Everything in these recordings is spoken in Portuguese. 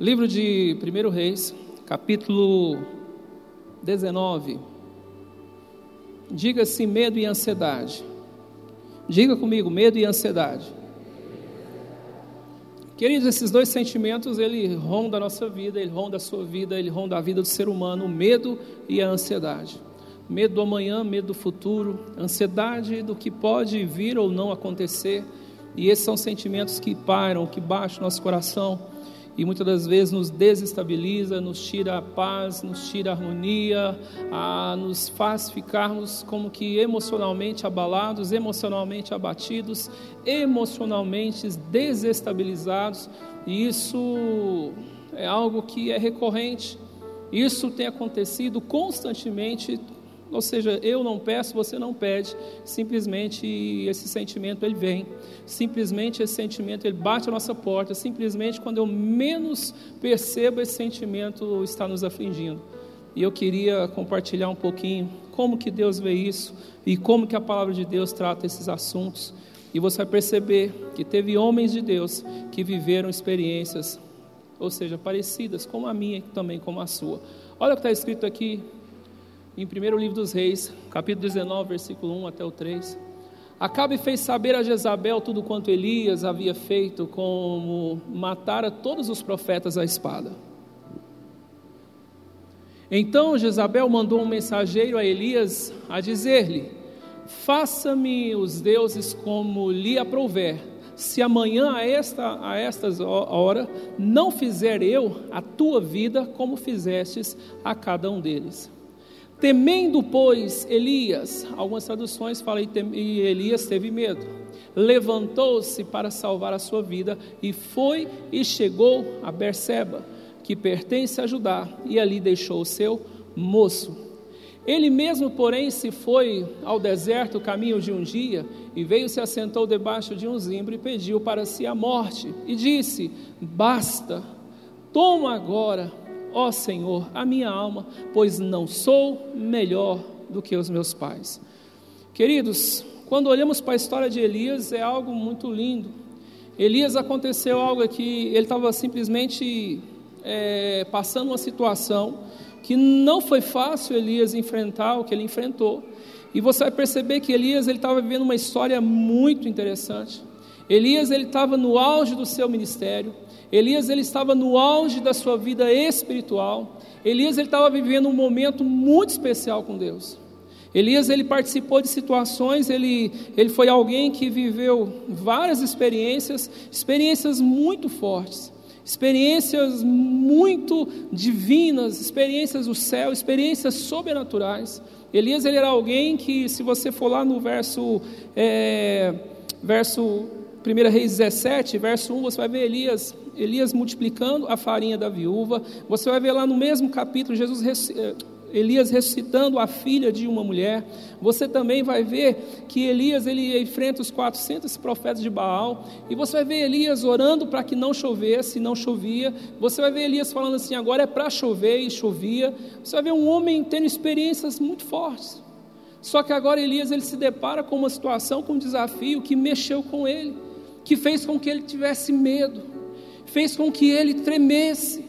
Livro de 1 Reis, capítulo 19. Diga-se medo e ansiedade. Diga comigo, medo e ansiedade. Queridos, esses dois sentimentos, ele ronda a nossa vida, ele ronda a sua vida, ele ronda a vida do ser humano, o medo e a ansiedade. Medo do amanhã, medo do futuro, ansiedade do que pode vir ou não acontecer. E esses são sentimentos que pairam, que baixam nosso coração e muitas das vezes nos desestabiliza, nos tira a paz, nos tira a harmonia, a, nos faz ficarmos como que emocionalmente abalados, emocionalmente abatidos, emocionalmente desestabilizados, e isso é algo que é recorrente. Isso tem acontecido constantemente ou seja, eu não peço, você não pede, simplesmente esse sentimento ele vem, simplesmente esse sentimento ele bate a nossa porta, simplesmente quando eu menos percebo esse sentimento está nos afligindo. E eu queria compartilhar um pouquinho como que Deus vê isso e como que a palavra de Deus trata esses assuntos. E você vai perceber que teve homens de Deus que viveram experiências, ou seja, parecidas como a minha e também como a sua. Olha o que está escrito aqui em 1 livro dos Reis, capítulo 19, versículo 1 até o 3. Acabe fez saber a Jezabel tudo quanto Elias havia feito, como matara todos os profetas à espada. Então Jezabel mandou um mensageiro a Elias a dizer-lhe: Faça-me os deuses como lhe aprouver, se amanhã a esta a estas hora não fizer eu a tua vida como fizestes a cada um deles. Temendo, pois, Elias, algumas traduções falam e Elias teve medo. Levantou-se para salvar a sua vida e foi e chegou a Berseba, que pertence a Judá, e ali deixou o seu moço. Ele mesmo, porém, se foi ao deserto caminho de um dia e veio se assentou debaixo de um zimbro e pediu para si a morte e disse: Basta, toma agora ó Senhor, a minha alma, pois não sou melhor do que os meus pais. Queridos, quando olhamos para a história de Elias, é algo muito lindo. Elias aconteceu algo que ele estava simplesmente é, passando uma situação que não foi fácil Elias enfrentar o que ele enfrentou. E você vai perceber que Elias ele estava vivendo uma história muito interessante. Elias ele estava no auge do seu ministério. Elias ele estava no auge da sua vida espiritual. Elias ele estava vivendo um momento muito especial com Deus. Elias ele participou de situações, ele, ele foi alguém que viveu várias experiências, experiências muito fortes, experiências muito divinas, experiências do céu, experiências sobrenaturais. Elias ele era alguém que, se você for lá no verso, é, verso 1 Reis 17, verso 1, você vai ver Elias, Elias multiplicando a farinha da viúva. Você vai ver lá no mesmo capítulo Jesus eh, Elias ressuscitando a filha de uma mulher. Você também vai ver que Elias ele enfrenta os 400 profetas de Baal. E você vai ver Elias orando para que não chovesse, não chovia. Você vai ver Elias falando assim: agora é para chover, e chovia. Você vai ver um homem tendo experiências muito fortes. Só que agora Elias ele se depara com uma situação, com um desafio que mexeu com ele que fez com que ele tivesse medo, fez com que ele tremesse,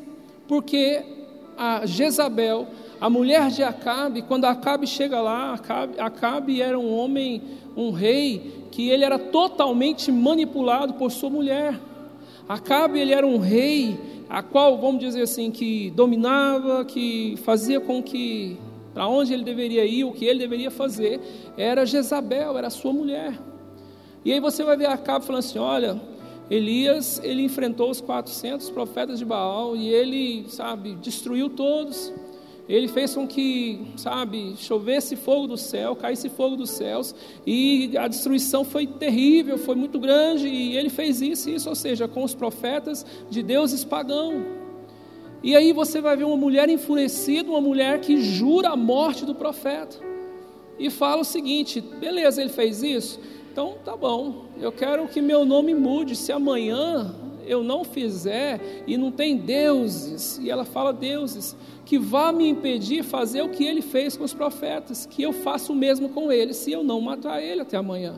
porque a Jezabel, a mulher de Acabe, quando Acabe chega lá, Acabe, Acabe era um homem, um rei, que ele era totalmente manipulado por sua mulher. Acabe ele era um rei, a qual, vamos dizer assim, que dominava, que fazia com que, para onde ele deveria ir, o que ele deveria fazer, era Jezabel, era sua mulher. E aí você vai ver Acabe falando assim: olha, Elias, ele enfrentou os 400 profetas de Baal e ele, sabe, destruiu todos. Ele fez com que, sabe, chovesse fogo do céu, caísse fogo dos céus, e a destruição foi terrível, foi muito grande, e ele fez isso isso, ou seja, com os profetas de deuses pagãos. E aí você vai ver uma mulher enfurecida, uma mulher que jura a morte do profeta. E fala o seguinte: beleza, ele fez isso, então, tá bom, eu quero que meu nome mude. Se amanhã eu não fizer e não tem deuses, e ela fala deuses, que vá me impedir fazer o que ele fez com os profetas, que eu faça o mesmo com ele, se eu não matar ele até amanhã.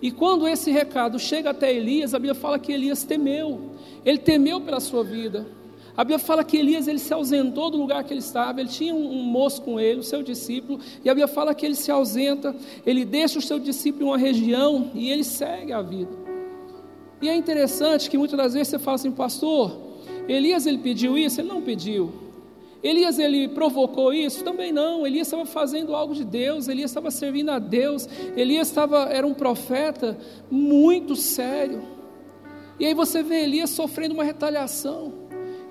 E quando esse recado chega até Elias, a Bíblia fala que Elias temeu, ele temeu pela sua vida. A Bíblia fala que Elias ele se ausentou do lugar que ele estava, ele tinha um, moço com ele, o seu discípulo, e a Bíblia fala que ele se ausenta, ele deixa o seu discípulo em uma região e ele segue a vida. E é interessante que muitas das vezes você fala assim, pastor, Elias ele pediu isso? Ele não pediu. Elias ele provocou isso? Também não. Elias estava fazendo algo de Deus, Elias estava servindo a Deus, Elias estava, era um profeta muito sério. E aí você vê Elias sofrendo uma retaliação.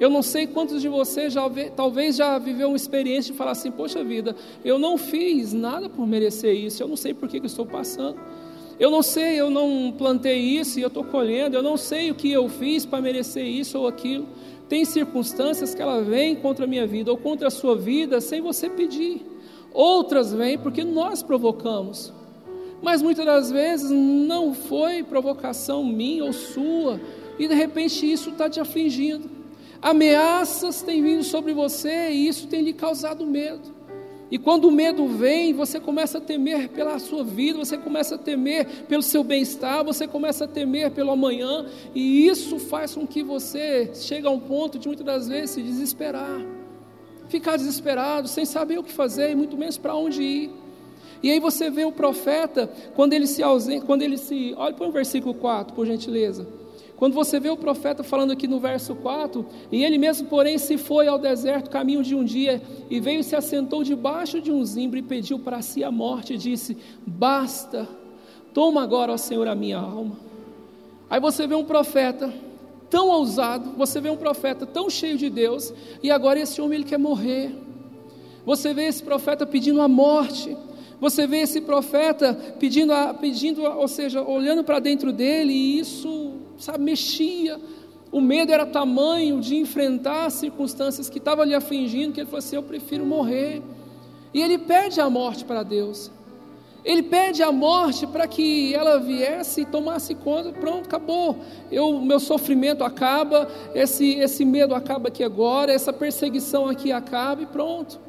Eu não sei quantos de vocês já talvez já viveu uma experiência de falar assim: poxa vida, eu não fiz nada por merecer isso, eu não sei por que, que estou passando. Eu não sei, eu não plantei isso e eu estou colhendo, eu não sei o que eu fiz para merecer isso ou aquilo. Tem circunstâncias que ela vem contra a minha vida ou contra a sua vida sem você pedir. Outras vêm porque nós provocamos. Mas muitas das vezes não foi provocação minha ou sua, e de repente isso está te afligindo. Ameaças têm vindo sobre você e isso tem lhe causado medo. E quando o medo vem, você começa a temer pela sua vida, você começa a temer pelo seu bem-estar, você começa a temer pelo amanhã, e isso faz com que você chegue a um ponto de muitas das vezes se desesperar, ficar desesperado, sem saber o que fazer e muito menos para onde ir. E aí você vê o profeta, quando ele se ausenta, quando ele se. Olha para o versículo 4, por gentileza. Quando você vê o profeta falando aqui no verso 4, e ele mesmo, porém, se foi ao deserto, caminho de um dia, e veio e se assentou debaixo de um zimbro e pediu para si a morte, e disse: Basta, toma agora, ó Senhor, a minha alma. Aí você vê um profeta tão ousado, você vê um profeta tão cheio de Deus, e agora esse homem ele quer morrer. Você vê esse profeta pedindo a morte. Você vê esse profeta pedindo, a, pedindo a, ou seja, olhando para dentro dele, e isso sabe, mexia. O medo era tamanho de enfrentar as circunstâncias que estavam lhe afligindo, que ele falou assim: Eu prefiro morrer. E ele pede a morte para Deus. Ele pede a morte para que ela viesse e tomasse conta. Pronto, acabou. Eu, meu sofrimento acaba, esse, esse medo acaba aqui agora, essa perseguição aqui acaba e pronto.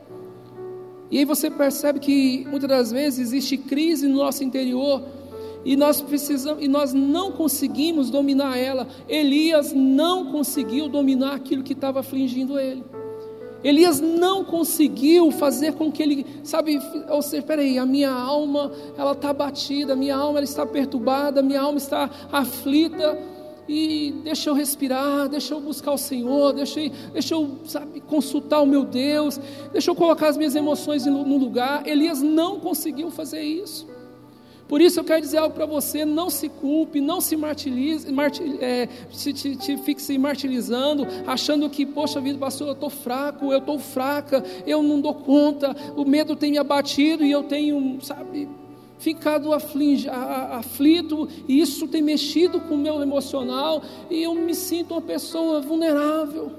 E aí você percebe que muitas das vezes existe crise no nosso interior e nós precisamos e nós não conseguimos dominar ela. Elias não conseguiu dominar aquilo que estava afligindo ele. Elias não conseguiu fazer com que ele, sabe, ou seja, peraí, a minha alma, ela está batida, a minha alma ela está perturbada, a minha alma está aflita, e deixa eu respirar, deixa eu buscar o Senhor, deixa deixa eu sabe, consultar o meu Deus, deixa eu colocar as minhas emoções no, lugar. Elias não conseguiu fazer isso. Por isso eu quero dizer algo para você: não se culpe, não se martirize, martir, é, se, te, te fique se martirizando, achando que, poxa vida, pastor, eu estou fraco, eu estou fraca, eu não dou conta, o medo tem me abatido e eu tenho, sabe, ficado aflige, aflito, e isso tem mexido com o meu emocional, e eu me sinto uma pessoa vulnerável.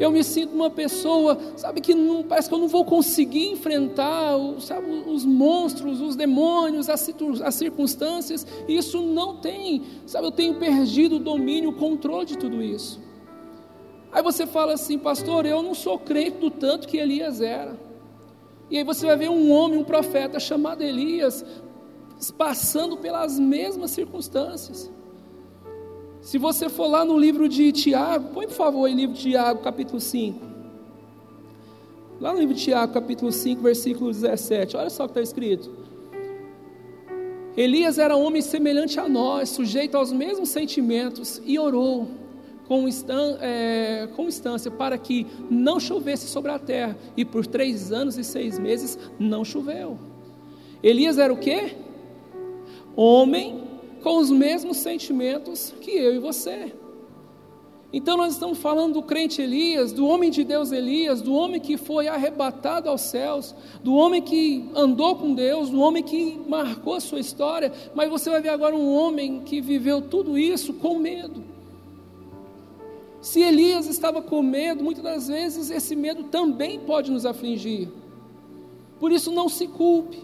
Eu me sinto uma pessoa, sabe, que não, parece que eu não vou conseguir enfrentar sabe, os monstros, os demônios, as, as circunstâncias. Isso não tem, sabe, eu tenho perdido o domínio, o controle de tudo isso. Aí você fala assim, pastor, eu não sou crente do tanto que Elias era. E aí você vai ver um homem, um profeta chamado Elias, passando pelas mesmas circunstâncias. Se você for lá no livro de Tiago, põe por favor aí livro de Tiago, capítulo 5. Lá no livro de Tiago, capítulo 5, versículo 17, olha só o que está escrito. Elias era homem semelhante a nós, sujeito aos mesmos sentimentos, e orou com, instan é, com instância para que não chovesse sobre a terra, e por três anos e seis meses não choveu. Elias era o que? Homem com os mesmos sentimentos que eu e você. Então nós estamos falando do crente Elias, do homem de Deus Elias, do homem que foi arrebatado aos céus, do homem que andou com Deus, do homem que marcou a sua história, mas você vai ver agora um homem que viveu tudo isso com medo. Se Elias estava com medo, muitas das vezes esse medo também pode nos afligir. Por isso não se culpe.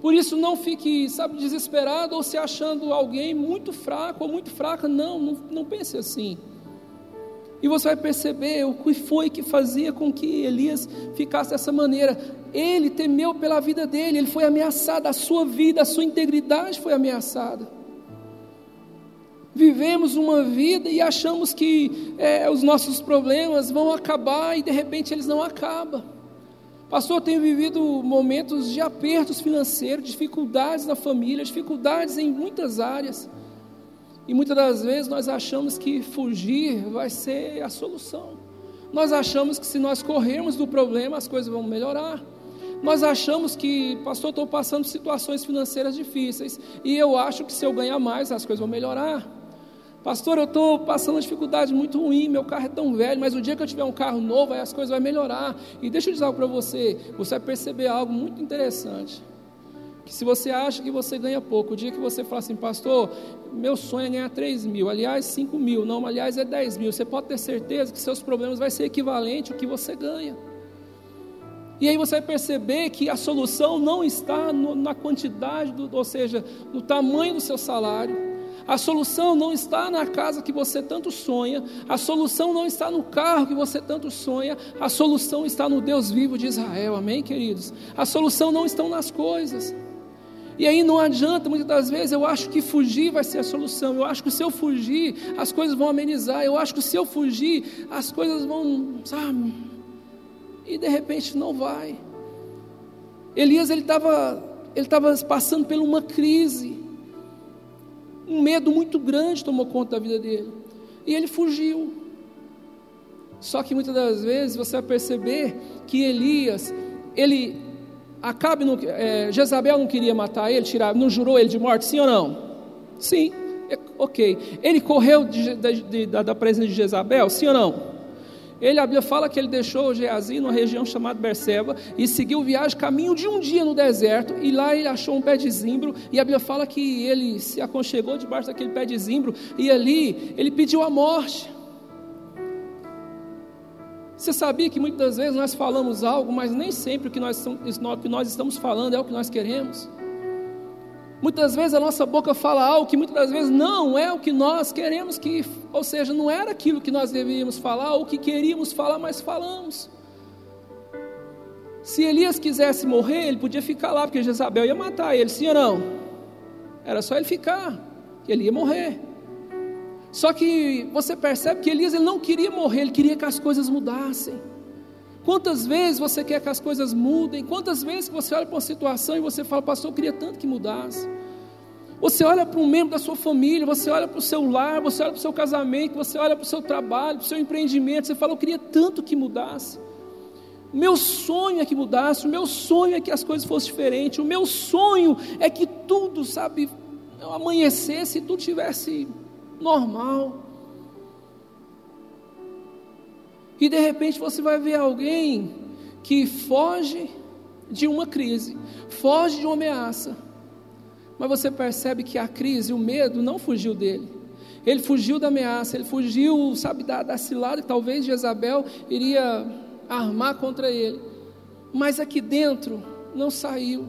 Por isso não fique, sabe, desesperado ou se achando alguém muito fraco ou muito fraca. Não, não, não pense assim. E você vai perceber o que foi que fazia com que Elias ficasse dessa maneira. Ele temeu pela vida dele, ele foi ameaçado, a sua vida, a sua integridade foi ameaçada. vivemos uma vida e achamos que é, os nossos problemas vão acabar e de repente eles não acabam. Pastor, tenho vivido momentos de apertos financeiros, dificuldades na família, dificuldades em muitas áreas. E muitas das vezes nós achamos que fugir vai ser a solução. Nós achamos que se nós corrermos do problema, as coisas vão melhorar. Nós achamos que, pastor, estou passando situações financeiras difíceis e eu acho que se eu ganhar mais, as coisas vão melhorar. Pastor, eu estou passando uma dificuldade muito ruim, meu carro é tão velho, mas o dia que eu tiver um carro novo, aí as coisas vão melhorar. E deixa eu dizer algo para você, você vai perceber algo muito interessante que se você acha que você ganha pouco, o dia que você fala assim, pastor, meu sonho é ganhar 3 mil, aliás, 5 mil, não, aliás, é 10 mil, você pode ter certeza que seus problemas vai ser equivalente ao que você ganha. E aí você vai perceber que a solução não está no, na quantidade, do, ou seja, no tamanho do seu salário, a solução não está na casa que você tanto sonha, a solução não está no carro que você tanto sonha, a solução está no Deus vivo de Israel, amém, queridos? A solução não está nas coisas. E aí não adianta, muitas das vezes eu acho que fugir vai ser a solução. Eu acho que se eu fugir, as coisas vão amenizar. Eu acho que se eu fugir, as coisas vão, sabe? E de repente não vai. Elias ele estava ele estava passando por uma crise. Um medo muito grande tomou conta da vida dele. E ele fugiu. Só que muitas das vezes você vai perceber que Elias, ele Acabe não, é, Jezabel não queria matar ele, tirar, não jurou ele de morte, sim ou não? Sim, é, ok. Ele correu de, de, de, da, da, presença de Jezabel, sim ou não? Ele, a Bíblia fala que ele deixou Geazi numa região chamada Berseba e seguiu viagem, caminho de um dia no deserto, e lá ele achou um pé de zimbro, e a Bíblia fala que ele se aconchegou debaixo daquele pé de zimbro, e ali ele pediu a morte. Você sabia que muitas vezes nós falamos algo, mas nem sempre o que nós estamos falando é o que nós queremos? Muitas vezes a nossa boca fala algo que muitas das vezes não é o que nós queremos que, ou seja, não era aquilo que nós deveríamos falar ou que queríamos falar, mas falamos. Se Elias quisesse morrer, ele podia ficar lá, porque Jezabel ia matar ele, sim ou não? Era só ele ficar, ele ia morrer. Só que você percebe que Elias ele não queria morrer, ele queria que as coisas mudassem. Quantas vezes você quer que as coisas mudem? Quantas vezes você olha para uma situação e você fala, pastor, eu queria tanto que mudasse. Você olha para um membro da sua família, você olha para o seu lar, você olha para o seu casamento, você olha para o seu trabalho, para o seu empreendimento, você fala, eu queria tanto que mudasse. O meu sonho é que mudasse, o meu sonho é que as coisas fossem diferentes, o meu sonho é que tudo, sabe, amanhecesse e tudo tivesse normal. E de repente você vai ver alguém que foge de uma crise, foge de uma ameaça, mas você percebe que a crise, o medo, não fugiu dele. Ele fugiu da ameaça, ele fugiu, sabe, da, da cilada que talvez Jezabel iria armar contra ele. Mas aqui dentro não saiu.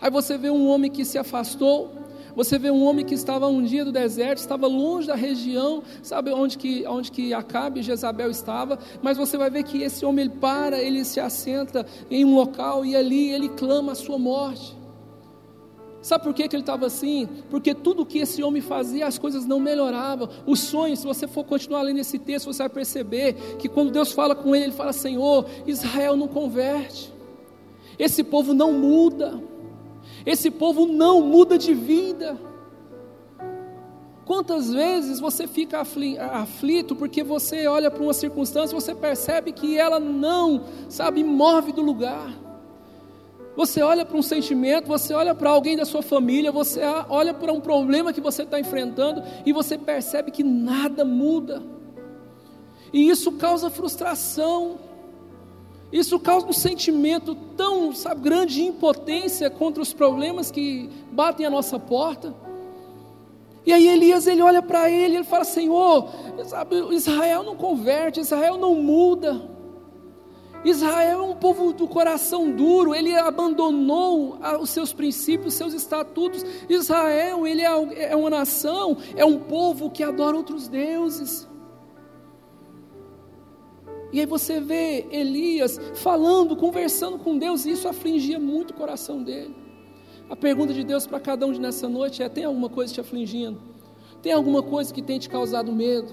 Aí você vê um homem que se afastou, você vê um homem que estava um dia do deserto, estava longe da região, sabe onde que, onde que Acabe e Jezabel estava, mas você vai ver que esse homem ele para, ele se assenta em um local e ali ele clama a sua morte. Sabe por que, que ele estava assim? Porque tudo que esse homem fazia, as coisas não melhoravam. Os sonhos, se você for continuar lendo esse texto, você vai perceber que quando Deus fala com ele, ele fala: Senhor, Israel não converte, esse povo não muda. Esse povo não muda de vida. Quantas vezes você fica aflito porque você olha para uma circunstância, você percebe que ela não, sabe, move do lugar. Você olha para um sentimento, você olha para alguém da sua família, você olha para um problema que você está enfrentando e você percebe que nada muda. E isso causa frustração. Isso causa um sentimento tão sabe, grande de impotência contra os problemas que batem à nossa porta. E aí Elias ele olha para ele ele fala: Senhor, sabe, Israel não converte, Israel não muda. Israel é um povo do coração duro, ele abandonou os seus princípios, os seus estatutos. Israel, ele é, é uma nação, é um povo que adora outros deuses. E aí você vê Elias falando, conversando com Deus, e isso afligia muito o coração dele. A pergunta de Deus para cada um de nessa noite é: tem alguma coisa te afligindo? Tem alguma coisa que tem te causado medo?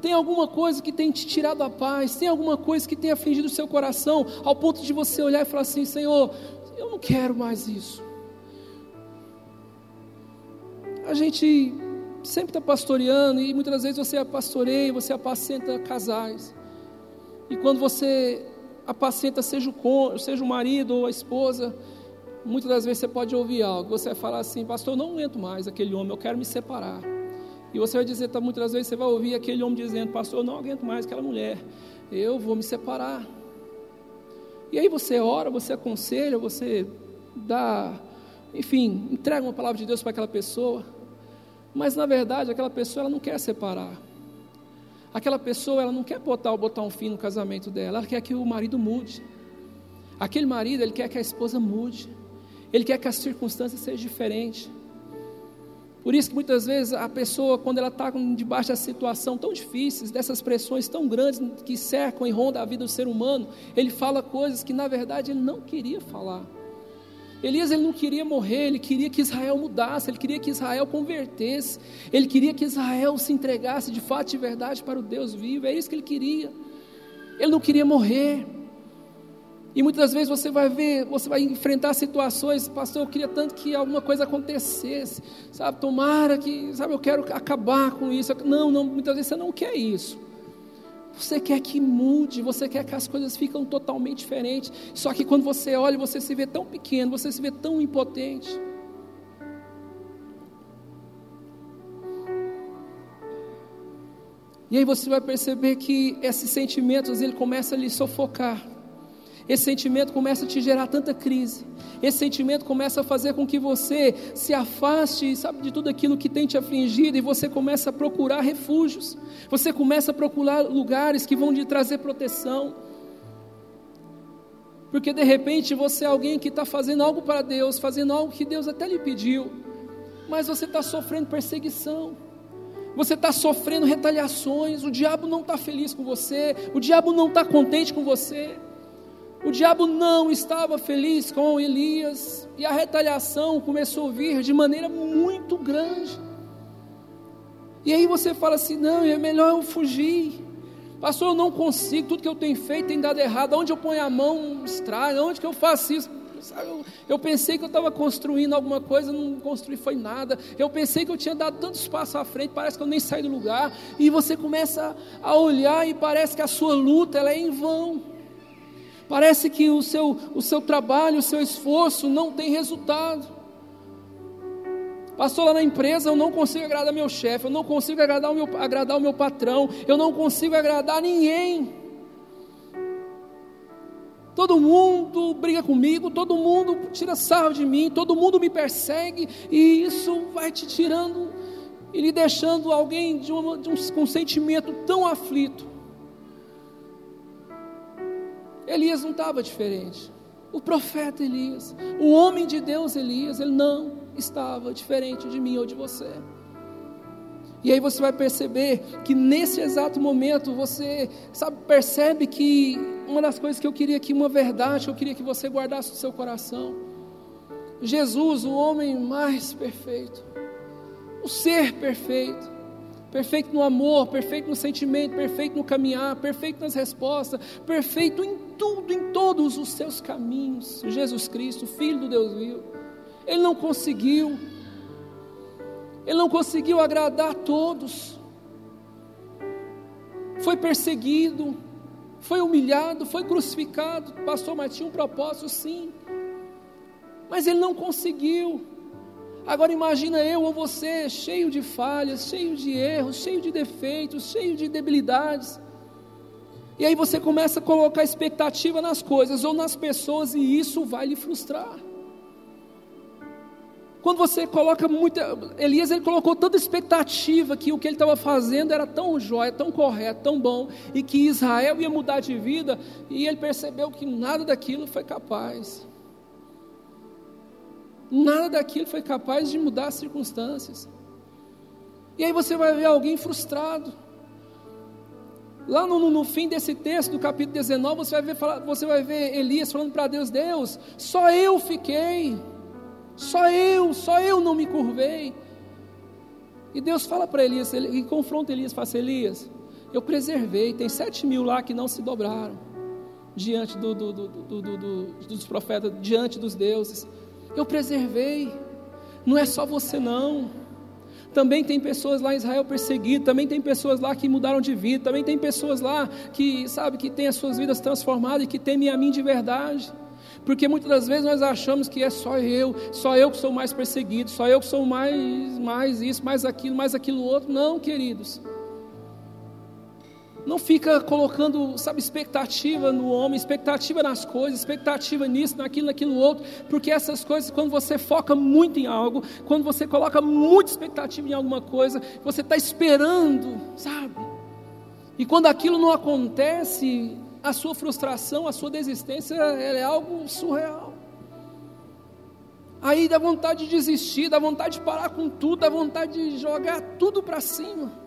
Tem alguma coisa que tem te tirado a paz? Tem alguma coisa que tem afligido o seu coração ao ponto de você olhar e falar assim: Senhor, eu não quero mais isso. A gente sempre está pastoreando e muitas vezes você pastoreia, você apacenta casais. E quando você apacenta, seja o, cônjuge, seja o marido ou a esposa, muitas das vezes você pode ouvir algo. Você vai falar assim, pastor, eu não aguento mais aquele homem, eu quero me separar. E você vai dizer, tá, muitas das vezes você vai ouvir aquele homem dizendo, pastor, eu não aguento mais aquela mulher, eu vou me separar. E aí você ora, você aconselha, você dá, enfim, entrega uma palavra de Deus para aquela pessoa. Mas na verdade, aquela pessoa ela não quer separar. Aquela pessoa ela não quer botar, botar um fim no casamento dela, ela quer que o marido mude. Aquele marido, ele quer que a esposa mude. Ele quer que as circunstâncias sejam diferentes. Por isso que muitas vezes a pessoa, quando ela está debaixo dessa situação tão difíceis, dessas pressões tão grandes que cercam e rondam a vida do ser humano, ele fala coisas que na verdade ele não queria falar. Elias ele não queria morrer, ele queria que Israel mudasse, ele queria que Israel convertesse, ele queria que Israel se entregasse de fato e de verdade para o Deus vivo, é isso que ele queria. Ele não queria morrer. E muitas vezes você vai ver, você vai enfrentar situações, pastor, eu queria tanto que alguma coisa acontecesse, sabe? Tomara que, sabe, eu quero acabar com isso. Não, não, muitas vezes você não quer isso. Você quer que mude, você quer que as coisas fiquem totalmente diferentes. Só que quando você olha, você se vê tão pequeno, você se vê tão impotente. E aí você vai perceber que esses sentimentos ele começa a lhe sufocar. Esse sentimento começa a te gerar tanta crise. Esse sentimento começa a fazer com que você se afaste, sabe, de tudo aquilo que tem te afligido e você começa a procurar refúgios. Você começa a procurar lugares que vão te trazer proteção. Porque de repente você é alguém que está fazendo algo para Deus, fazendo algo que Deus até lhe pediu, mas você está sofrendo perseguição você está sofrendo retaliações, o diabo não está feliz com você, o diabo não está contente com você. O diabo não estava feliz com Elias e a retaliação começou a vir de maneira muito grande. E aí você fala assim: não, é melhor eu fugir. Pastor, eu não consigo, tudo que eu tenho feito tem dado errado. Onde eu ponho a mão, estraga. Onde que eu faço isso? Eu, eu pensei que eu estava construindo alguma coisa, não construí foi nada. Eu pensei que eu tinha dado tantos passos à frente, parece que eu nem saí do lugar. E você começa a olhar e parece que a sua luta ela é em vão. Parece que o seu, o seu trabalho, o seu esforço não tem resultado. Pastor, lá na empresa eu não consigo agradar meu chefe, eu não consigo agradar o, meu, agradar o meu patrão, eu não consigo agradar ninguém. Todo mundo briga comigo, todo mundo tira sarro de mim, todo mundo me persegue, e isso vai te tirando e lhe deixando alguém de, uma, de um, com um sentimento tão aflito. Elias não estava diferente. O profeta Elias, o homem de Deus Elias, ele não estava diferente de mim ou de você. E aí você vai perceber que nesse exato momento você, sabe, percebe que uma das coisas que eu queria que uma verdade, eu queria que você guardasse no seu coração. Jesus, o homem mais perfeito, o ser perfeito, perfeito no amor, perfeito no sentimento, perfeito no caminhar, perfeito nas respostas, perfeito em tudo, em todos os seus caminhos. Jesus Cristo, Filho do Deus vivo, ele não conseguiu, ele não conseguiu agradar a todos, foi perseguido, foi humilhado, foi crucificado. Pastor, mas tinha um propósito, sim, mas ele não conseguiu. Agora imagina eu ou você, cheio de falhas, cheio de erros, cheio de defeitos, cheio de debilidades. E aí você começa a colocar expectativa nas coisas ou nas pessoas e isso vai lhe frustrar. Quando você coloca muita. Elias ele colocou tanta expectativa que o que ele estava fazendo era tão jóia, tão correto, tão bom, e que Israel ia mudar de vida, e ele percebeu que nada daquilo foi capaz. Nada daquilo foi capaz de mudar as circunstâncias. E aí você vai ver alguém frustrado. Lá no, no, fim desse texto, do capítulo 19, você vai ver, você vai ver Elias falando para Deus: Deus, só eu fiquei, só eu, só eu não me curvei. E Deus fala para Elias, e confronta Elias, fala assim, Elias, eu preservei, tem sete mil lá que não se dobraram diante do, do, do, dos profetas, diante dos deuses. Eu preservei, não é só você não. Também tem pessoas lá em Israel perseguidas, também tem pessoas lá que mudaram de vida, também tem pessoas lá que, sabe, que têm as suas vidas transformadas e que temem a mim de verdade. Porque muitas das vezes nós achamos que é só eu, só eu que sou mais perseguido, só eu que sou mais, mais isso, mais aquilo, mais aquilo outro. Não, queridos. Não fica colocando, sabe, expectativa no homem, expectativa nas coisas, expectativa nisso, naquilo, naquilo outro, porque essas coisas, quando você foca muito em algo, quando você coloca muita expectativa em alguma coisa, você está esperando, sabe? E quando aquilo não acontece, a sua frustração, a sua desistência é algo surreal. Aí dá vontade de desistir, dá vontade de parar com tudo, dá vontade de jogar tudo para cima.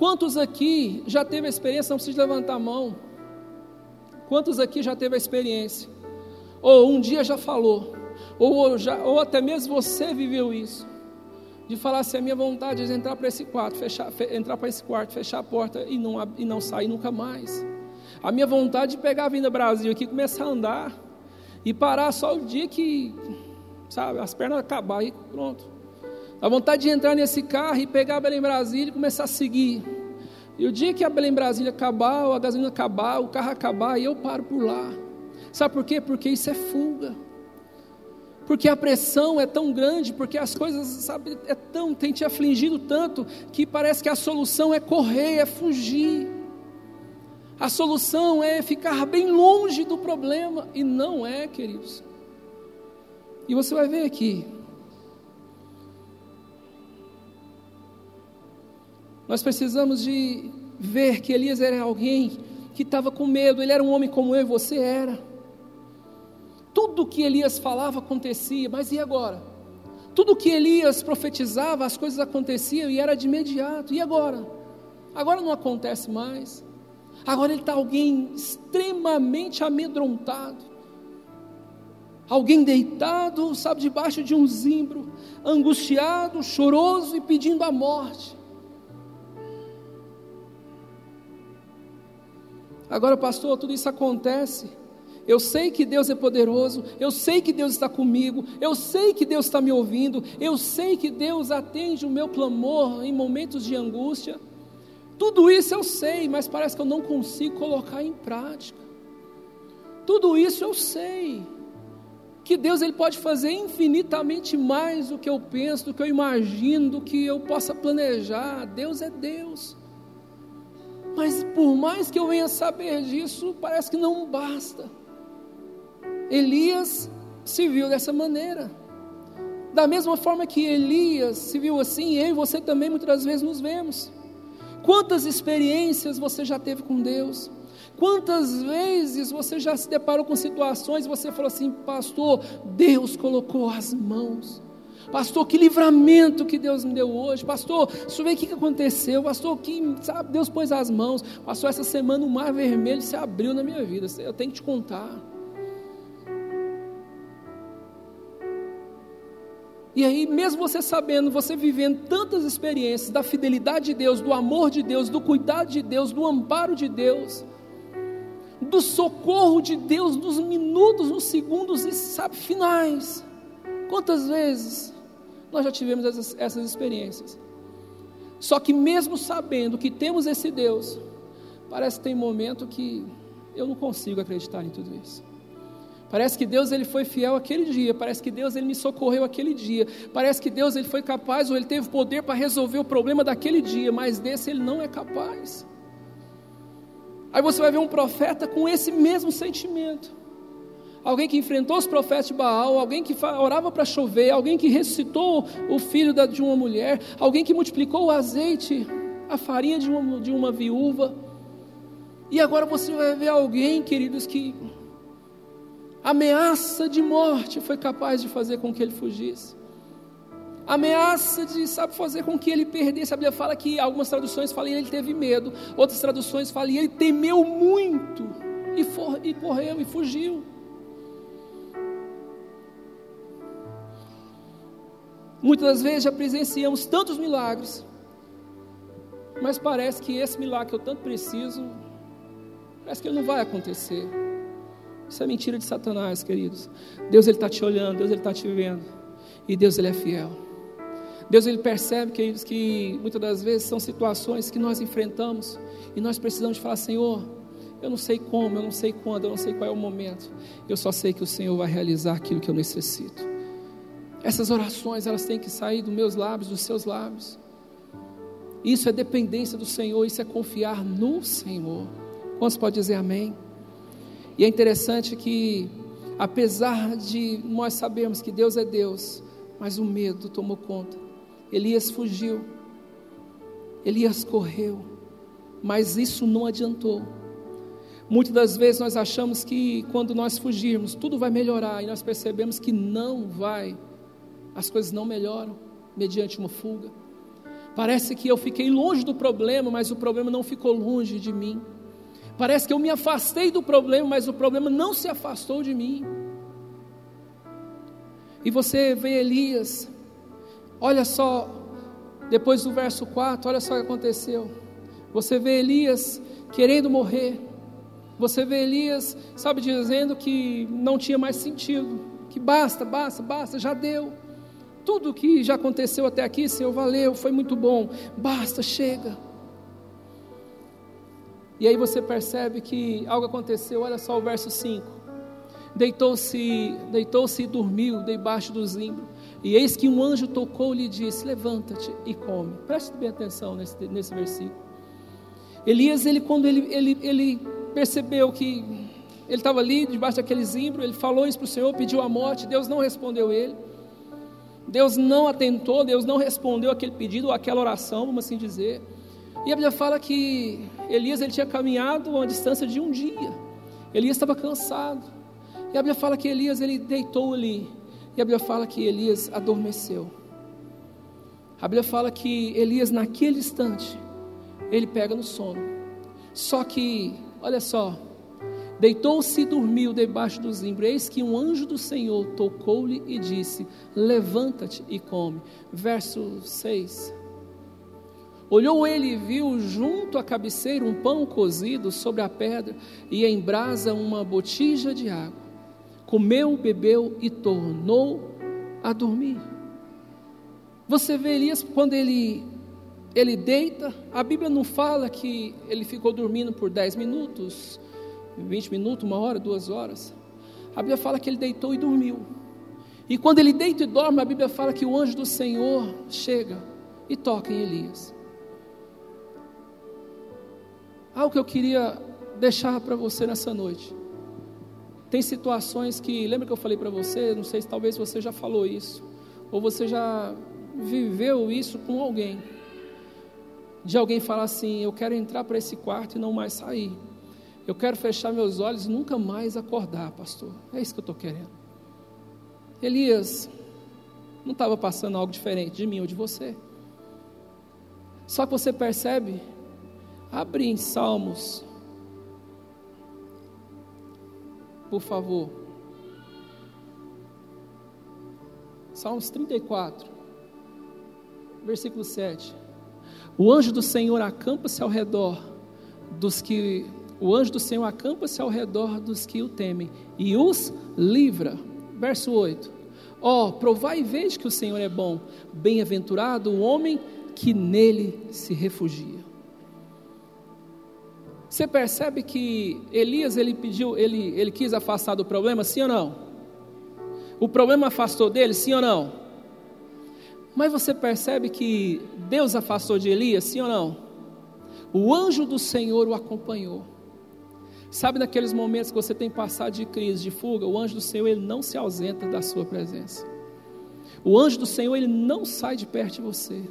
Quantos aqui já teve a experiência, não precisa levantar a mão. Quantos aqui já teve a experiência? Ou um dia já falou, ou, já, ou até mesmo você viveu isso, de falar assim: a minha vontade é entrar para esse quarto, fechar, entrar para esse quarto, fechar a porta e não, e não sair nunca mais. A minha vontade de pegar a Vinda Brasil aqui, começar a andar e parar só o dia que, sabe, as pernas acabar e pronto. A vontade de entrar nesse carro e pegar a Belém Brasília e começar a seguir. E o dia que a Belém Brasília acabar, ou a gasolina acabar, o carro acabar, eu paro por lá. Sabe por quê? Porque isso é fuga. Porque a pressão é tão grande, porque as coisas, sabe, é tão, tem te afligido tanto, que parece que a solução é correr, é fugir. A solução é ficar bem longe do problema, e não é, queridos. E você vai ver aqui, Nós precisamos de ver que Elias era alguém que estava com medo, ele era um homem como eu e você era. Tudo que Elias falava acontecia, mas e agora? Tudo que Elias profetizava, as coisas aconteciam e era de imediato. E agora? Agora não acontece mais. Agora ele está alguém extremamente amedrontado. Alguém deitado, sabe, debaixo de um zimbro, angustiado, choroso e pedindo a morte. Agora, pastor, tudo isso acontece. Eu sei que Deus é poderoso, eu sei que Deus está comigo, eu sei que Deus está me ouvindo, eu sei que Deus atende o meu clamor em momentos de angústia. Tudo isso eu sei, mas parece que eu não consigo colocar em prática. Tudo isso eu sei. Que Deus ele pode fazer infinitamente mais do que eu penso, do que eu imagino, do que eu possa planejar. Deus é Deus. Mas por mais que eu venha saber disso, parece que não basta. Elias se viu dessa maneira. Da mesma forma que Elias se viu assim, eu e você também muitas vezes nos vemos. Quantas experiências você já teve com Deus? Quantas vezes você já se deparou com situações e você falou assim, pastor, Deus colocou as mãos. Pastor, que livramento que Deus me deu hoje. Pastor, deixa eu ver o que aconteceu. Pastor, que sabe, Deus pôs as mãos. Pastor, essa semana o mar vermelho se abriu na minha vida. Eu tenho que te contar. E aí, mesmo você sabendo, você vivendo tantas experiências da fidelidade de Deus, do amor de Deus, do cuidado de Deus, do amparo de Deus, do socorro de Deus nos minutos, nos segundos e sabe, finais. Quantas vezes nós já tivemos essas, essas experiências? Só que mesmo sabendo que temos esse Deus, parece que tem momento que eu não consigo acreditar em tudo isso. Parece que Deus ele foi fiel aquele dia, parece que Deus ele me socorreu aquele dia, parece que Deus ele foi capaz ou ele teve poder para resolver o problema daquele dia, mas desse ele não é capaz. Aí você vai ver um profeta com esse mesmo sentimento alguém que enfrentou os profetas de Baal, alguém que orava para chover, alguém que ressuscitou o filho de uma mulher, alguém que multiplicou o azeite, a farinha de uma, de uma viúva. E agora você vai ver alguém, queridos, que ameaça de morte foi capaz de fazer com que ele fugisse. Ameaça de, sabe, fazer com que ele perdesse. A Bíblia fala que algumas traduções falam ele teve medo, outras traduções falam ele temeu muito e, for, e correu e fugiu. Muitas das vezes já presenciamos tantos milagres, mas parece que esse milagre que eu tanto preciso, parece que ele não vai acontecer. Isso é mentira de Satanás, queridos. Deus ele está te olhando, Deus ele está te vendo, e Deus ele é fiel. Deus ele percebe, queridos, que muitas das vezes são situações que nós enfrentamos e nós precisamos falar, Senhor, eu não sei como, eu não sei quando, eu não sei qual é o momento. Eu só sei que o Senhor vai realizar aquilo que eu necessito. Essas orações, elas têm que sair dos meus lábios, dos seus lábios. Isso é dependência do Senhor, isso é confiar no Senhor. Quantos pode dizer amém? E é interessante que, apesar de nós sabermos que Deus é Deus, mas o medo tomou conta. Elias fugiu, Elias correu, mas isso não adiantou. Muitas das vezes nós achamos que quando nós fugirmos, tudo vai melhorar, e nós percebemos que não vai, as coisas não melhoram mediante uma fuga. Parece que eu fiquei longe do problema, mas o problema não ficou longe de mim. Parece que eu me afastei do problema, mas o problema não se afastou de mim. E você vê Elias, olha só, depois do verso 4, olha só o que aconteceu. Você vê Elias querendo morrer, você vê Elias, sabe, dizendo que não tinha mais sentido, que basta, basta, basta, já deu. Tudo que já aconteceu até aqui, Senhor, valeu, foi muito bom, basta, chega. E aí você percebe que algo aconteceu, olha só o verso 5. Deitou-se, deitou-se e dormiu debaixo do zimbro. E eis que um anjo tocou-lhe e disse: Levanta-te e come. Preste bem atenção nesse, nesse versículo. Elias, ele, quando ele, ele, ele percebeu que ele estava ali debaixo daquele zimbro, ele falou isso para o Senhor, pediu a morte, Deus não respondeu ele. Deus não atentou, Deus não respondeu aquele pedido, aquela oração, vamos assim dizer. E a Bíblia fala que Elias ele tinha caminhado uma distância de um dia. Elias estava cansado. E a Bíblia fala que Elias ele deitou ali. E a Bíblia fala que Elias adormeceu. A Bíblia fala que Elias naquele instante ele pega no sono. Só que Olha só. Deitou-se e dormiu debaixo do zimbro. Eis que um anjo do Senhor tocou-lhe e disse: Levanta-te e come. Verso 6. Olhou ele e viu junto à cabeceira um pão cozido sobre a pedra e em brasa uma botija de água. Comeu, bebeu e tornou a dormir. Você vê Elias quando ele ele deita, a Bíblia não fala que ele ficou dormindo por 10 minutos, 20 minutos, uma hora, duas horas. A Bíblia fala que ele deitou e dormiu. E quando ele deita e dorme, a Bíblia fala que o anjo do Senhor chega e toca em Elias. Algo que eu queria deixar para você nessa noite. Tem situações que, lembra que eu falei para você, não sei se talvez você já falou isso, ou você já viveu isso com alguém de alguém falar assim: Eu quero entrar para esse quarto e não mais sair. Eu quero fechar meus olhos e nunca mais acordar, pastor. É isso que eu estou querendo. Elias não estava passando algo diferente de mim ou de você. Só que você percebe, abre em Salmos, por favor. Salmos 34, versículo 7. O anjo do Senhor acampa-se ao redor dos que o anjo do Senhor acampa-se ao redor dos que o temem e os livra. Verso 8. Ó, oh, provai e veja que o Senhor é bom, bem-aventurado o homem que nele se refugia. Você percebe que Elias ele pediu, ele, ele quis afastar do problema, sim ou não? O problema afastou dele, sim ou não? Mas você percebe que Deus afastou de Elias, sim ou não? O anjo do Senhor o acompanhou. Sabe naqueles momentos que você tem passado de crise, de fuga, o anjo do Senhor ele não se ausenta da sua presença. O anjo do Senhor ele não sai de perto de você.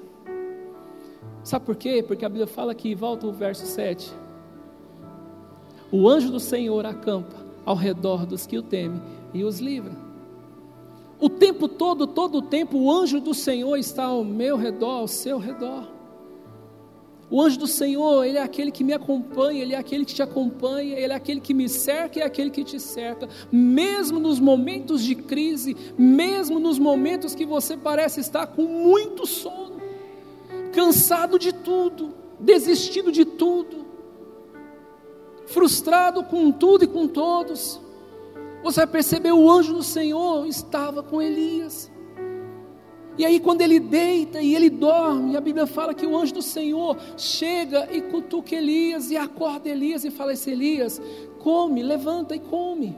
Sabe por quê? Porque a Bíblia fala que, volta o verso 7. O anjo do Senhor acampa ao redor dos que o temem e os livra. O tempo todo, todo o tempo, o anjo do Senhor está ao meu redor, ao seu redor. O anjo do Senhor, ele é aquele que me acompanha, ele é aquele que te acompanha, ele é aquele que me cerca e é aquele que te cerca. Mesmo nos momentos de crise, mesmo nos momentos que você parece estar com muito sono, cansado de tudo, desistido de tudo, frustrado com tudo e com todos, você vai perceber o anjo do Senhor estava com Elias. E aí, quando ele deita e ele dorme, a Bíblia fala que o anjo do Senhor chega e cutuca Elias e acorda Elias e fala: Esse Elias, come, levanta e come.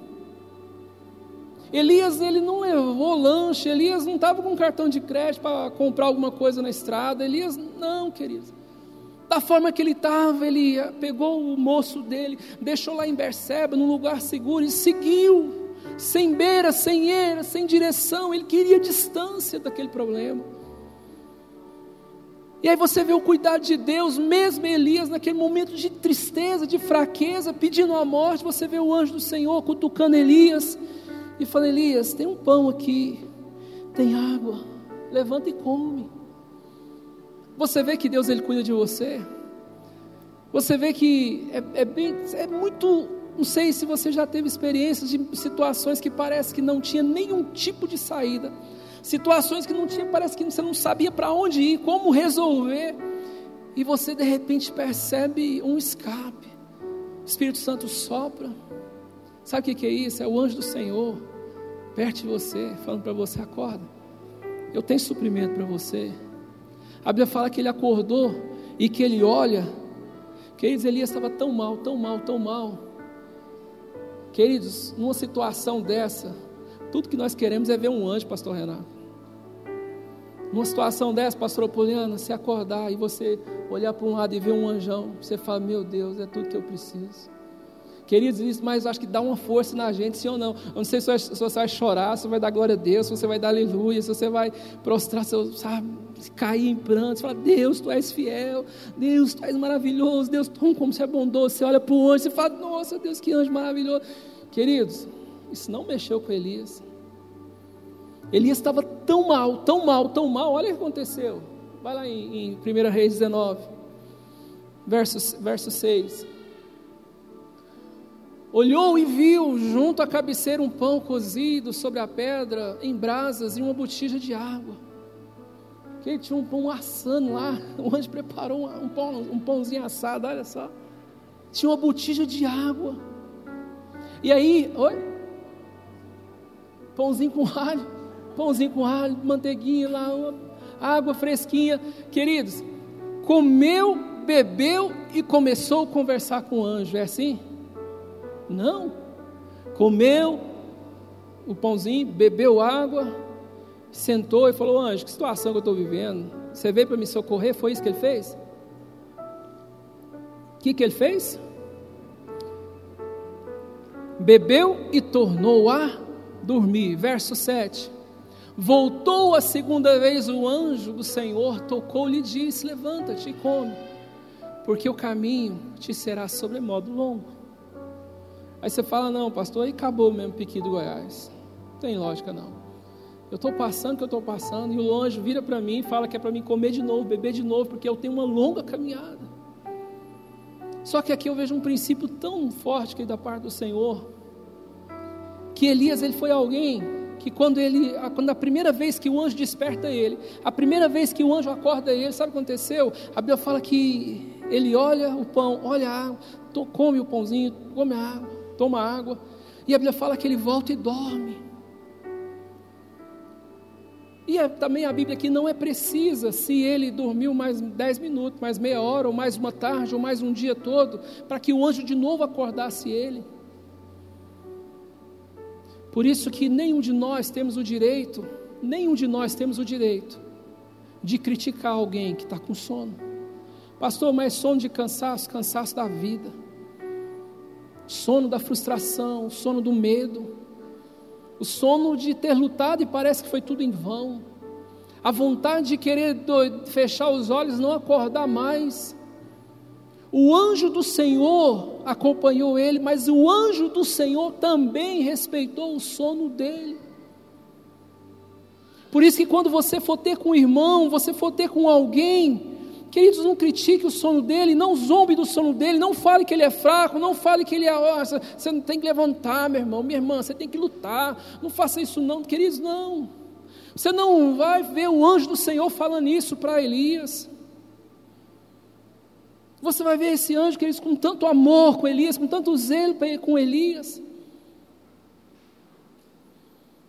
Elias, ele não levou lanche, Elias não estava com cartão de crédito para comprar alguma coisa na estrada. Elias, não, queridos. Da forma que ele estava, ele pegou o moço dele, deixou lá em Berseba, num lugar seguro, e seguiu sem beira, sem eira, sem direção, ele queria distância daquele problema. E aí você vê o cuidado de Deus, mesmo Elias, naquele momento de tristeza, de fraqueza, pedindo a morte, você vê o anjo do Senhor cutucando Elias e fala: Elias, tem um pão aqui, tem água, levanta e come. Você vê que Deus ele cuida de você. Você vê que é, é, bem, é muito não sei se você já teve experiências de situações que parece que não tinha nenhum tipo de saída, situações que não tinha, parece que você não sabia para onde ir, como resolver, e você de repente percebe um escape. O Espírito Santo sopra. Sabe o que é isso? É o anjo do Senhor perto de você, falando para você: acorda, eu tenho suprimento para você. A Bíblia fala que ele acordou e que ele olha. Queridos, Elias estava tão mal, tão mal, tão mal Queridos, numa situação dessa, tudo que nós queremos é ver um anjo, pastor Renato. Numa situação dessa, pastor Poliana, se acordar e você olhar para um lado e ver um anjão, você fala, meu Deus, é tudo que eu preciso. Queridos, isso, mas acho que dá uma força na gente, sim ou não. Eu não sei se você vai chorar, se você vai dar glória a Deus, se você vai dar aleluia, se você vai prostrar, seu, sabe, cair em prantos, falar, Deus, tu és fiel, Deus, tu és maravilhoso, Deus, tu como você é bondoso, você olha para o anjo e fala, nossa Deus, que anjo maravilhoso. Queridos, isso não mexeu com Elias. Elias estava tão mal, tão mal, tão mal, olha o que aconteceu. Vai lá em, em 1 Reis 19, verso, verso 6. Olhou e viu junto à cabeceira um pão cozido sobre a pedra em brasas e uma botija de água. Que tinha um pão assando lá. O anjo preparou um, pão, um pãozinho assado, olha só. Tinha uma botija de água. E aí, oi? Pãozinho com alho, pãozinho com alho, manteiguinha lá, água fresquinha. Queridos, comeu, bebeu e começou a conversar com o anjo. É assim? Não. Comeu o pãozinho, bebeu água, sentou e falou: Anjo, que situação que eu estou vivendo? Você veio para me socorrer? Foi isso que ele fez? O que, que ele fez? Bebeu e tornou a dormir. Verso 7. Voltou a segunda vez o anjo do Senhor, tocou-lhe e disse: Levanta-te e come, porque o caminho te será sobremodo longo. Aí você fala, não, pastor, aí acabou mesmo Piqui do Goiás. Não tem lógica não. Eu estou passando o que eu estou passando, e o longe vira para mim e fala que é para mim comer de novo, beber de novo, porque eu tenho uma longa caminhada. Só que aqui eu vejo um princípio tão forte que da parte do Senhor, que Elias ele foi alguém que quando ele, quando a primeira vez que o anjo desperta ele, a primeira vez que o anjo acorda ele, sabe o que aconteceu? A Bíblia fala que ele olha o pão, olha a água, come o pãozinho, come a água, toma água, e a Bíblia fala que ele volta e dorme. E é, também a Bíblia que não é precisa se ele dormiu mais 10 minutos, mais meia hora, ou mais uma tarde, ou mais um dia todo, para que o anjo de novo acordasse ele. Por isso que nenhum de nós temos o direito, nenhum de nós temos o direito de criticar alguém que está com sono. Pastor, mas sono de cansaço, cansaço da vida sono da frustração, sono do medo, o sono de ter lutado e parece que foi tudo em vão, a vontade de querer fechar os olhos, não acordar mais. O anjo do Senhor acompanhou ele, mas o anjo do Senhor também respeitou o sono dele. Por isso que quando você for ter com um irmão, você for ter com alguém Queridos, não critique o sono dele, não zombe do sono dele, não fale que ele é fraco, não fale que ele é. Oh, você não tem que levantar, meu irmão, minha irmã, você tem que lutar. Não faça isso, não, queridos, não. Você não vai ver o anjo do Senhor falando isso para Elias. Você vai ver esse anjo, queridos, com tanto amor com Elias, com tanto zelo com Elias.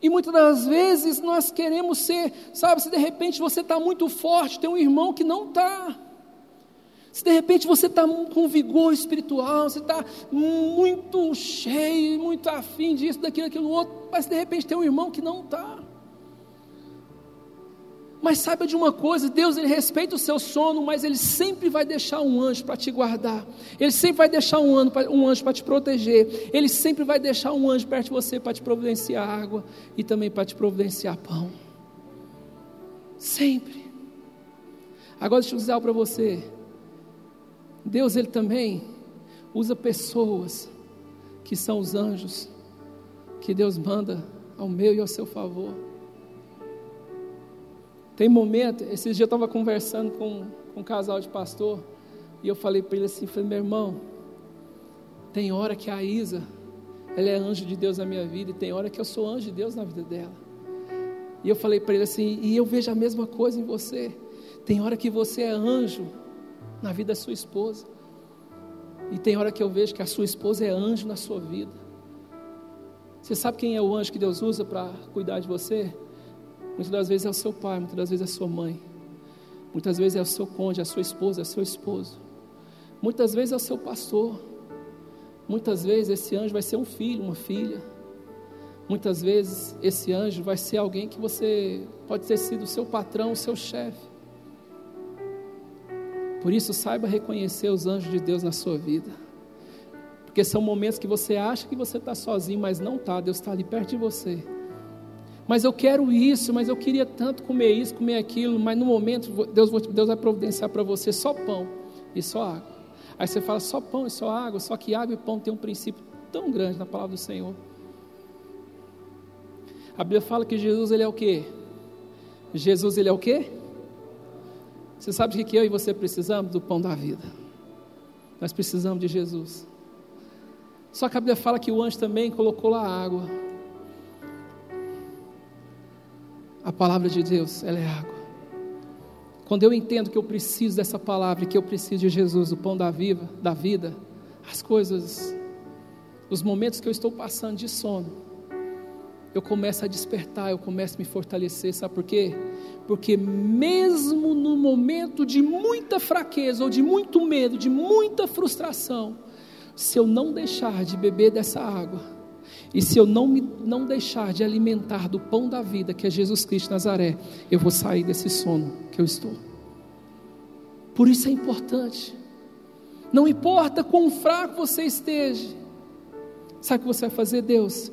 E muitas das vezes nós queremos ser, sabe, se de repente você está muito forte, tem um irmão que não está. Se de repente você está com vigor espiritual, você está muito cheio, muito afim disso, daquilo, daquilo outro, mas de repente tem um irmão que não está. Mas saiba de uma coisa: Deus ele respeita o seu sono, mas Ele sempre vai deixar um anjo para te guardar. Ele sempre vai deixar um, um anjo para te proteger. Ele sempre vai deixar um anjo perto de você para te providenciar água e também para te providenciar pão. Sempre. Agora deixa eu dizer algo para você. Deus ele também usa pessoas que são os anjos que Deus manda ao meu e ao seu favor. Tem momento, esses dias eu estava conversando com, com um casal de pastor, e eu falei para ele assim, falei, meu irmão, tem hora que a Isa, ela é anjo de Deus na minha vida, e tem hora que eu sou anjo de Deus na vida dela. E eu falei para ele assim, e eu vejo a mesma coisa em você. Tem hora que você é anjo na vida da sua esposa. E tem hora que eu vejo que a sua esposa é anjo na sua vida. Você sabe quem é o anjo que Deus usa para cuidar de você? Muitas das vezes é o seu pai, muitas das vezes é a sua mãe. Muitas vezes é o seu cônjuge, a sua esposa, é seu esposo. Muitas vezes é o seu pastor. Muitas vezes esse anjo vai ser um filho, uma filha. Muitas vezes esse anjo vai ser alguém que você pode ter sido o seu patrão, o seu chefe. Por isso, saiba reconhecer os anjos de Deus na sua vida. Porque são momentos que você acha que você está sozinho, mas não está. Deus está ali perto de você mas eu quero isso, mas eu queria tanto comer isso, comer aquilo, mas no momento Deus, Deus vai providenciar para você só pão e só água. Aí você fala só pão e só água, só que água e pão tem um princípio tão grande na palavra do Senhor. A Bíblia fala que Jesus ele é o quê? Jesus ele é o quê? Você sabe o que eu e você precisamos? Do pão da vida. Nós precisamos de Jesus. Só que a Bíblia fala que o anjo também colocou lá água. A palavra de Deus, ela é água. Quando eu entendo que eu preciso dessa palavra, que eu preciso de Jesus, o pão da, da vida, as coisas, os momentos que eu estou passando de sono, eu começo a despertar, eu começo a me fortalecer, sabe por quê? Porque mesmo no momento de muita fraqueza, ou de muito medo, de muita frustração, se eu não deixar de beber dessa água, e se eu não, me, não deixar de alimentar do pão da vida, que é Jesus Cristo Nazaré, eu vou sair desse sono que eu estou. Por isso é importante. Não importa quão fraco você esteja. Sabe o que você vai fazer, Deus?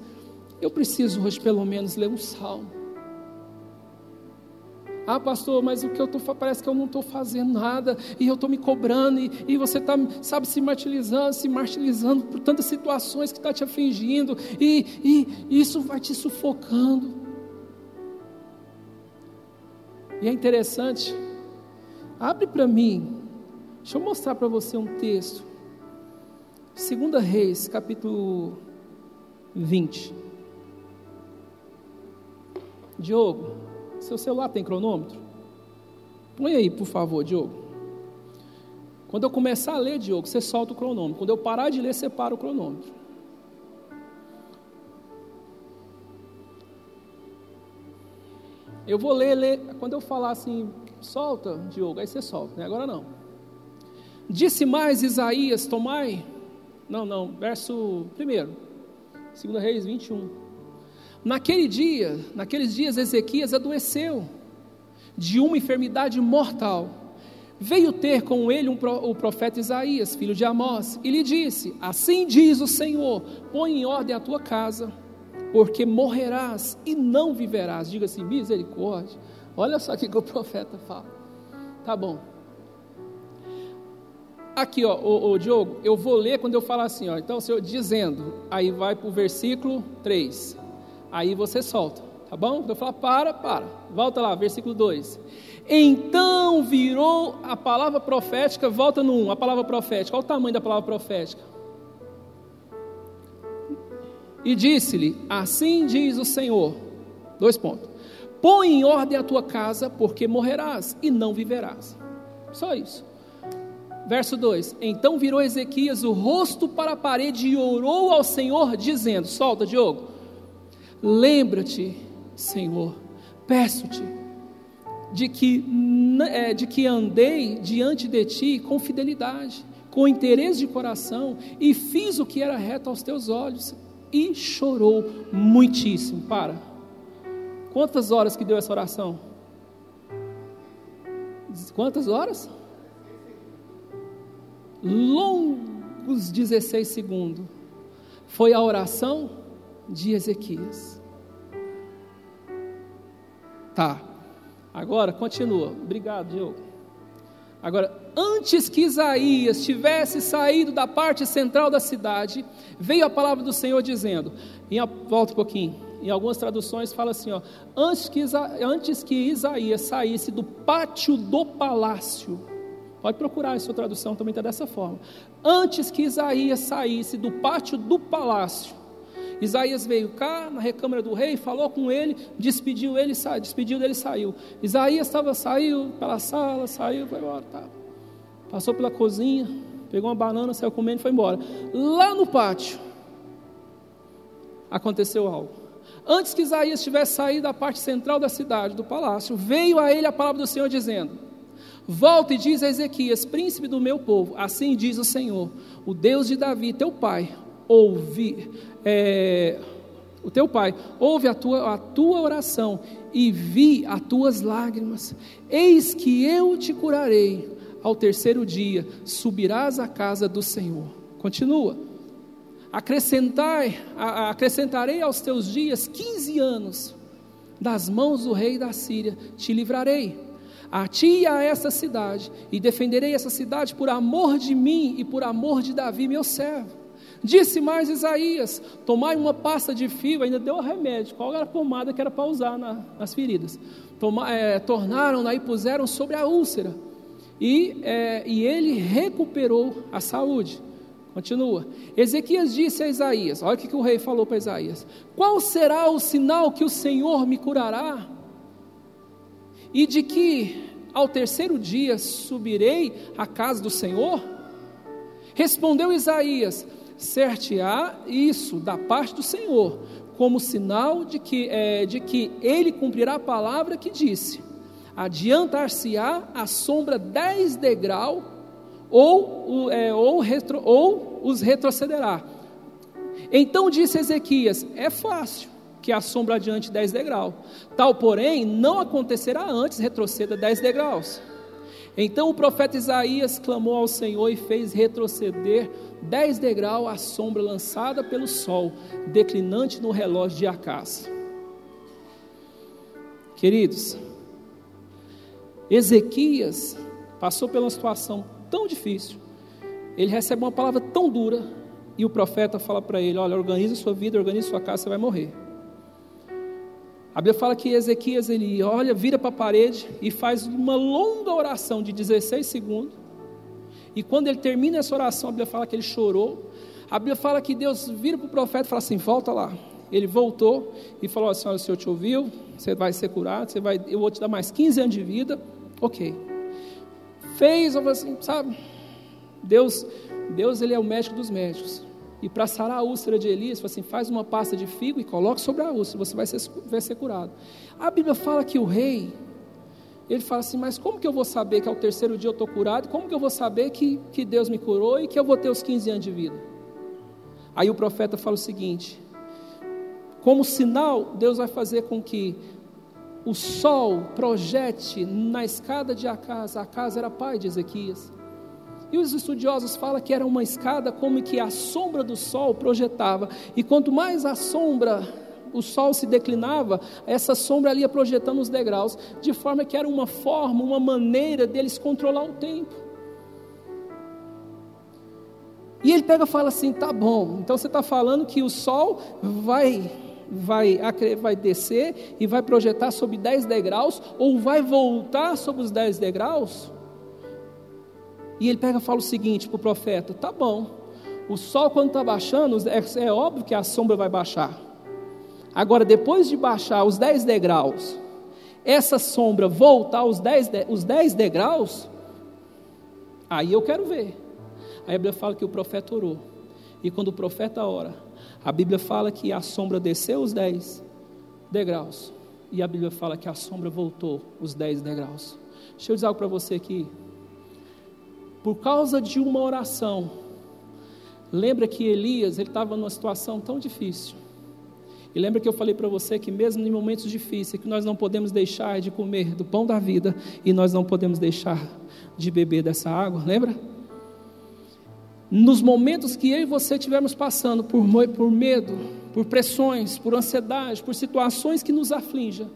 Eu preciso hoje pelo menos ler um salmo. Ah, pastor, mas o que eu estou parece que eu não estou fazendo nada e eu estou me cobrando e, e você está, sabe, se martirizando, se martirizando por tantas situações que está te afligindo e, e isso vai te sufocando. E é interessante, abre para mim, deixa eu mostrar para você um texto. Segunda Reis, capítulo 20. Diogo, seu celular tem cronômetro? Põe aí, por favor, Diogo. Quando eu começar a ler, Diogo, você solta o cronômetro. Quando eu parar de ler, você para o cronômetro. Eu vou ler, ler. Quando eu falar assim, solta, Diogo, aí você solta, né? agora não. Disse mais Isaías, tomai. Não, não, verso primeiro, 2 Reis 21. Naquele dia, naqueles dias, Ezequias adoeceu de uma enfermidade mortal. Veio ter com ele um, o profeta Isaías, filho de Amós, e lhe disse: Assim diz o Senhor: põe em ordem a tua casa, porque morrerás e não viverás. Diga assim: misericórdia. Olha só o que o profeta fala. Tá bom. Aqui, ó, o, Diogo, eu vou ler quando eu falar assim, ó. Então, Senhor, dizendo, aí vai para o versículo 3. Aí você solta, tá bom? Então fala, para, para. Volta lá, versículo 2. Então virou a palavra profética, volta no 1, a palavra profética. Qual o tamanho da palavra profética? E disse-lhe: Assim diz o Senhor. Dois pontos. Põe em ordem a tua casa, porque morrerás e não viverás. Só isso. Verso 2: Então virou Ezequias o rosto para a parede e orou ao Senhor, dizendo: Solta, Diogo. Lembra-te, Senhor, peço-te, de que, é, de que andei diante de ti com fidelidade, com interesse de coração, e fiz o que era reto aos teus olhos, e chorou muitíssimo. Para. Quantas horas que deu essa oração? Quantas horas? longos 16 segundos, foi a oração de Ezequias. Tá, agora continua. Obrigado, Diogo. Agora, antes que Isaías tivesse saído da parte central da cidade, veio a palavra do Senhor dizendo: em, volta um pouquinho, em algumas traduções fala assim: ó, antes, que antes que Isaías saísse do pátio do palácio, Pode procurar a sua tradução, também está dessa forma. Antes que Isaías saísse do pátio do palácio, Isaías veio cá na recâmara do rei, falou com ele, despediu ele, despediu dele e saiu. Isaías estava, saiu pela sala, saiu, foi embora, tá. Passou pela cozinha, pegou uma banana, saiu comendo e foi embora. Lá no pátio, aconteceu algo. Antes que Isaías tivesse saído da parte central da cidade, do palácio, veio a ele a palavra do Senhor dizendo: Volta e diz a Ezequias, príncipe do meu povo, assim diz o Senhor, o Deus de Davi, teu pai, ouve, é, o teu pai, ouve a tua, a tua oração e vi as tuas lágrimas. Eis que eu te curarei. Ao terceiro dia subirás à casa do Senhor. Continua. Acrescentar, acrescentarei aos teus dias quinze anos. Das mãos do rei da Síria te livrarei a ti e a essa cidade, e defenderei essa cidade por amor de mim e por amor de Davi, meu servo. Disse mais Isaías: Tomai uma pasta de fio, ainda deu remédio, qual era a pomada que era para usar na, nas feridas. É, Tornaram-na e puseram sobre a úlcera, e, é, e ele recuperou a saúde. Continua. Ezequias disse a Isaías: Olha o que, que o rei falou para Isaías: Qual será o sinal que o Senhor me curará? e de que ao terceiro dia subirei à casa do Senhor? Respondeu Isaías: Certeá isso da parte do Senhor, como sinal de que, é, de que ele cumprirá a palavra que disse: Adiantar-se-á a sombra dez degrau, ou, é, ou, retro, ou os retrocederá. Então disse Ezequias: É fácil que a sombra adiante 10 degraus. Tal, porém, não acontecerá antes, retroceda 10 degraus. Então o profeta Isaías clamou ao Senhor e fez retroceder 10 degraus a sombra lançada pelo sol, declinante no relógio de Acás. Queridos, Ezequias passou por uma situação tão difícil, ele recebe uma palavra tão dura, e o profeta fala para ele: Olha, organize sua vida, organize sua casa, você vai morrer. A Bíblia fala que Ezequias ele olha, vira para a parede e faz uma longa oração de 16 segundos. E quando ele termina essa oração, a Bíblia fala que ele chorou. A Bíblia fala que Deus vira para o profeta e fala assim: volta lá. Ele voltou e falou assim: Olha, o Senhor te ouviu, você vai ser curado, você vai, eu vou te dar mais 15 anos de vida. Ok. Fez, assim, sabe? Deus, Deus ele é o médico dos médicos. E para sarar a úlcera de Elias, assim, faz uma pasta de figo e coloque sobre a úlcera, você vai ser, vai ser curado. A Bíblia fala que o rei, ele fala assim, mas como que eu vou saber que ao terceiro dia eu estou curado? Como que eu vou saber que, que Deus me curou e que eu vou ter os 15 anos de vida? Aí o profeta fala o seguinte, como sinal, Deus vai fazer com que o sol projete na escada de Acas, Acas era pai de Ezequias, e os estudiosos falam que era uma escada como que a sombra do sol projetava. E quanto mais a sombra, o sol se declinava, essa sombra ali ia projetando os degraus, de forma que era uma forma, uma maneira deles controlar o tempo. E ele pega e fala assim: tá bom, então você está falando que o sol vai vai, vai descer e vai projetar sobre 10 degraus, ou vai voltar sobre os 10 degraus? E ele pega e fala o seguinte para o profeta: tá bom, o sol quando está baixando, é, é óbvio que a sombra vai baixar. Agora, depois de baixar os 10 degraus, essa sombra voltar aos 10, os 10 degraus, aí eu quero ver. Aí a Bíblia fala que o profeta orou. E quando o profeta ora, a Bíblia fala que a sombra desceu os 10 degraus. E a Bíblia fala que a sombra voltou os 10 degraus. Deixa eu dizer algo para você aqui. Por causa de uma oração, lembra que Elias ele estava numa situação tão difícil. E lembra que eu falei para você que mesmo em momentos difíceis, que nós não podemos deixar de comer do pão da vida e nós não podemos deixar de beber dessa água, lembra? Nos momentos que eu e você estivermos passando por, por medo, por pressões, por ansiedade, por situações que nos afligem,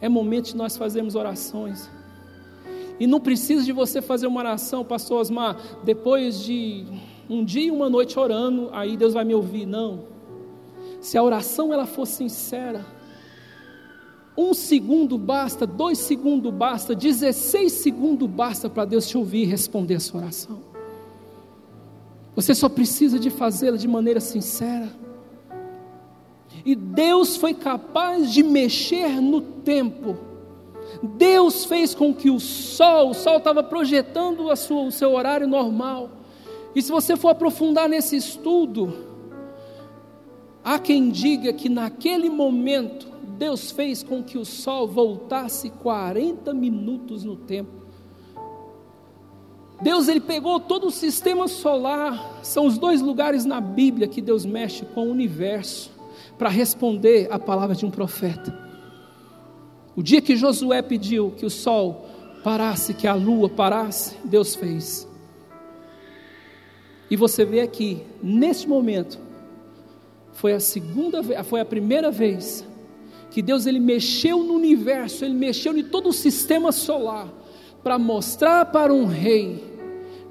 é momento de nós fazermos orações. E não precisa de você fazer uma oração, pastor Osmar, depois de um dia e uma noite orando, aí Deus vai me ouvir. Não. Se a oração ela for sincera, um segundo basta, dois segundos basta, 16 segundos basta para Deus te ouvir e responder a sua oração. Você só precisa de fazê-la de maneira sincera. E Deus foi capaz de mexer no tempo. Deus fez com que o sol, o sol estava projetando sua, o seu horário normal. E se você for aprofundar nesse estudo, há quem diga que naquele momento Deus fez com que o sol voltasse 40 minutos no tempo. Deus ele pegou todo o sistema solar, são os dois lugares na Bíblia que Deus mexe com o universo para responder a palavra de um profeta. O dia que Josué pediu que o sol parasse, que a lua parasse, Deus fez. E você vê aqui, neste momento, foi a segunda vez, foi a primeira vez que Deus ele mexeu no universo, ele mexeu em todo o sistema solar para mostrar para um rei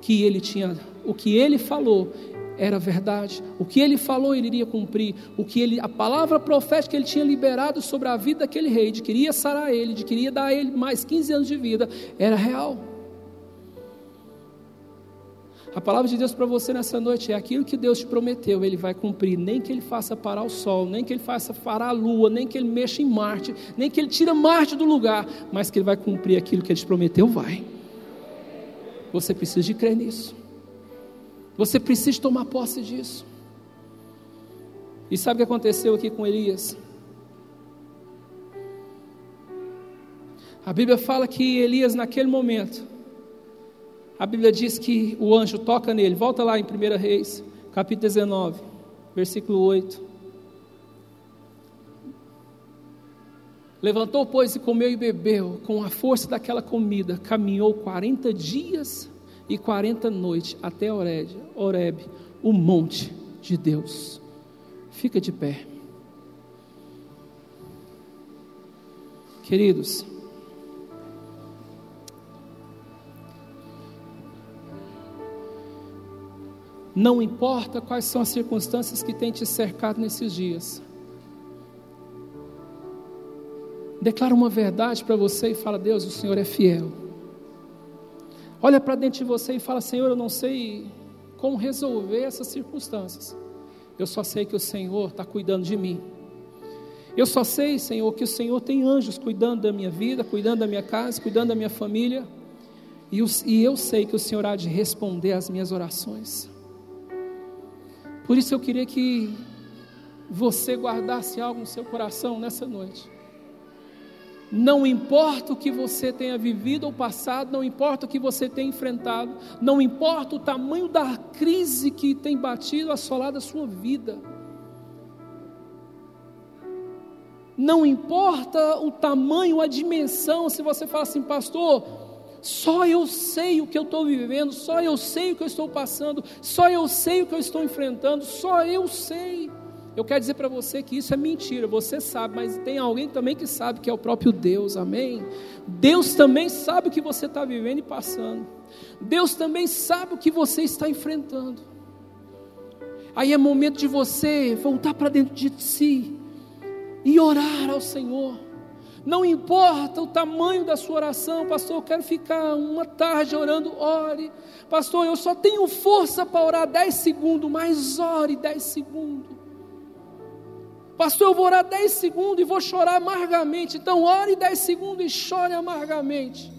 que ele tinha, o que ele falou era verdade. O que ele falou ele iria cumprir. O que ele, a palavra profética que ele tinha liberado sobre a vida daquele rei, de queria sarar ele, de queria dar a ele mais 15 anos de vida, era real. A palavra de Deus para você nessa noite é aquilo que Deus te prometeu, Ele vai cumprir. Nem que Ele faça parar o sol, nem que Ele faça parar a lua, nem que Ele mexa em Marte, nem que Ele tira Marte do lugar, mas que Ele vai cumprir aquilo que Ele te prometeu, vai. Você precisa de crer nisso. Você precisa tomar posse disso. E sabe o que aconteceu aqui com Elias? A Bíblia fala que Elias, naquele momento, a Bíblia diz que o anjo toca nele. Volta lá em 1 Reis, capítulo 19, versículo 8. Levantou, pois, e comeu e bebeu, com a força daquela comida, caminhou 40 dias e 40 noites até Oreb, Oreb, o monte de Deus. Fica de pé. Queridos, Não importa quais são as circunstâncias que têm te cercado nesses dias. Declara uma verdade para você e fala: Deus, o Senhor é fiel. Olha para dentro de você e fala: Senhor, eu não sei como resolver essas circunstâncias. Eu só sei que o Senhor está cuidando de mim. Eu só sei, Senhor, que o Senhor tem anjos cuidando da minha vida, cuidando da minha casa, cuidando da minha família. E eu sei que o Senhor há de responder às minhas orações. Por isso eu queria que você guardasse algo no seu coração nessa noite. Não importa o que você tenha vivido ou passado, não importa o que você tenha enfrentado, não importa o tamanho da crise que tem batido assolado a sua vida. Não importa o tamanho, a dimensão, se você fala assim, pastor, só eu sei o que eu estou vivendo, só eu sei o que eu estou passando, só eu sei o que eu estou enfrentando, só eu sei. Eu quero dizer para você que isso é mentira, você sabe, mas tem alguém também que sabe que é o próprio Deus, amém? Deus também sabe o que você está vivendo e passando, Deus também sabe o que você está enfrentando. Aí é momento de você voltar para dentro de si e orar ao Senhor. Não importa o tamanho da sua oração, pastor, eu quero ficar uma tarde orando, ore. Pastor, eu só tenho força para orar 10 segundos, mas ore 10 segundos. Pastor, eu vou orar 10 segundos e vou chorar amargamente. Então, ore 10 segundos e chore amargamente.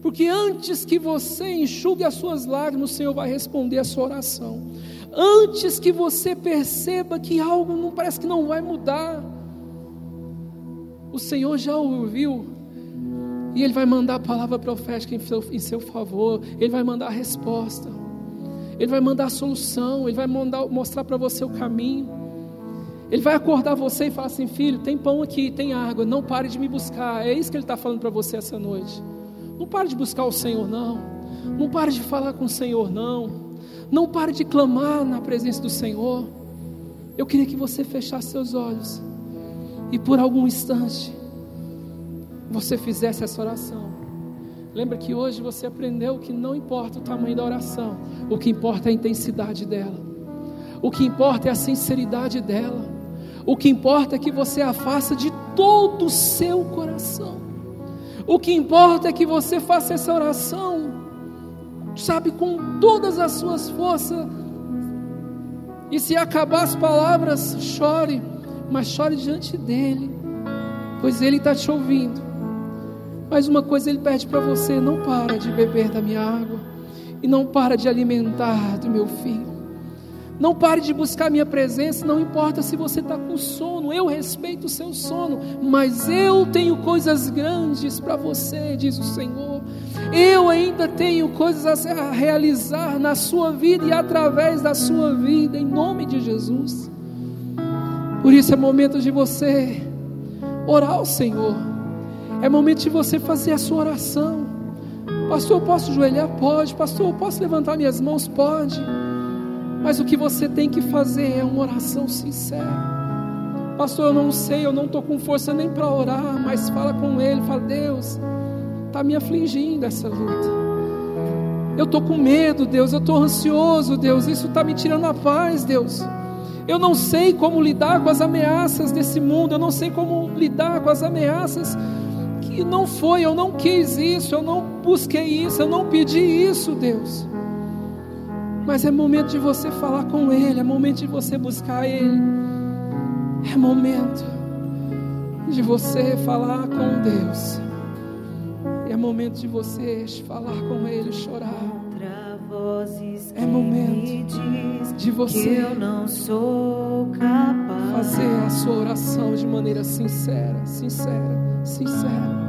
Porque antes que você enxugue as suas lágrimas, o Senhor vai responder a sua oração. Antes que você perceba que algo não parece que não vai mudar, o Senhor já ouviu e Ele vai mandar a palavra profética em seu, em seu favor, Ele vai mandar a resposta, Ele vai mandar a solução, Ele vai mandar, mostrar para você o caminho. Ele vai acordar você e falar assim: Filho, tem pão aqui, tem água, não pare de me buscar. É isso que Ele está falando para você essa noite. Não pare de buscar o Senhor, não. Não pare de falar com o Senhor, não. Não pare de clamar na presença do Senhor. Eu queria que você fechasse seus olhos e por algum instante você fizesse essa oração. Lembra que hoje você aprendeu que não importa o tamanho da oração, o que importa é a intensidade dela, o que importa é a sinceridade dela, o que importa é que você a faça de todo o seu coração, o que importa é que você faça essa oração, sabe, com todas as suas forças, e se acabar as palavras, chore mas chore diante dele, pois ele está te ouvindo. Mas uma coisa ele pede para você: não para de beber da minha água, e não para de alimentar do meu filho. Não pare de buscar minha presença, não importa se você está com sono, eu respeito o seu sono, mas eu tenho coisas grandes para você, diz o Senhor. Eu ainda tenho coisas a realizar na sua vida e através da sua vida, em nome de Jesus. Por isso é momento de você orar ao Senhor. É momento de você fazer a sua oração. Pastor, eu posso joelhar? Pode. Pastor, eu posso levantar minhas mãos? Pode. Mas o que você tem que fazer é uma oração sincera. Pastor, eu não sei, eu não estou com força nem para orar, mas fala com Ele, fala, Deus, está me afligindo essa luta. Eu estou com medo, Deus, eu estou ansioso, Deus, isso está me tirando a paz, Deus. Eu não sei como lidar com as ameaças desse mundo, eu não sei como lidar com as ameaças que não foi, eu não quis isso, eu não busquei isso, eu não pedi isso, Deus. Mas é momento de você falar com Ele, é momento de você buscar Ele, é momento de você falar com Deus, é momento de você falar com Ele, chorar é momento de você eu não sou capaz fazer a sua oração de maneira sincera, sincera, sincera.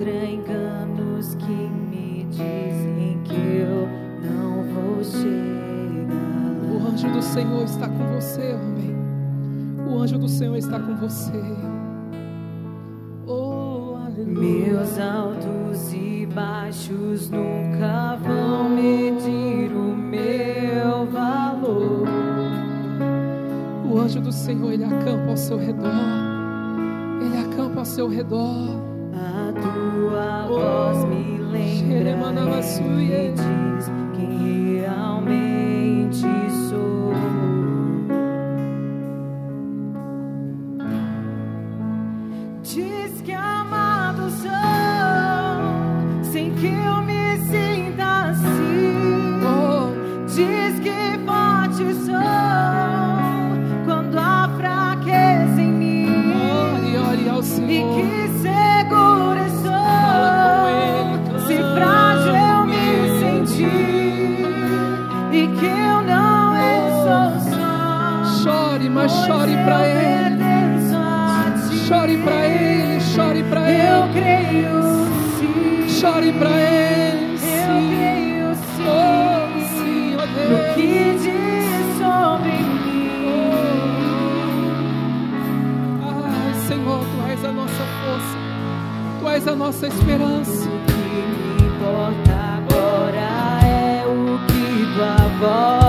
Contra enganos que me dizem que eu não vou chegar. O anjo do Senhor está com você, homem. O anjo do Senhor está com você. Oh, aleluia. Meus altos e baixos nunca vão medir o meu valor. O anjo do Senhor, ele acampa ao seu redor. Ele acampa ao seu redor. Tua voz me lembra para Ele. Sim. Eu creio sim. Oh, sim, oh Deus. No que diz sobre mim. Ai, Senhor, Tu és a nossa força. Tu és a nossa esperança. O que me importa agora é o que Tua voz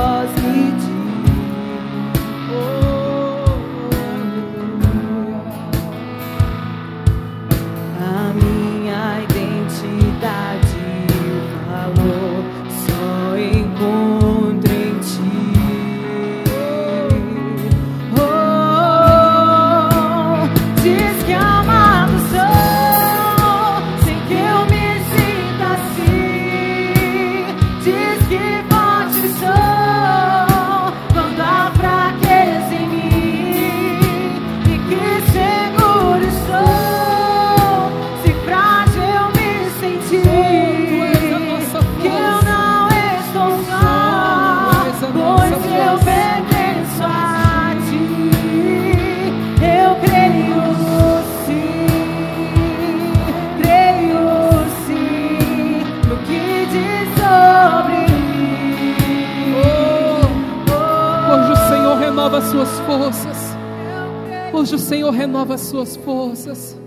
suas forças.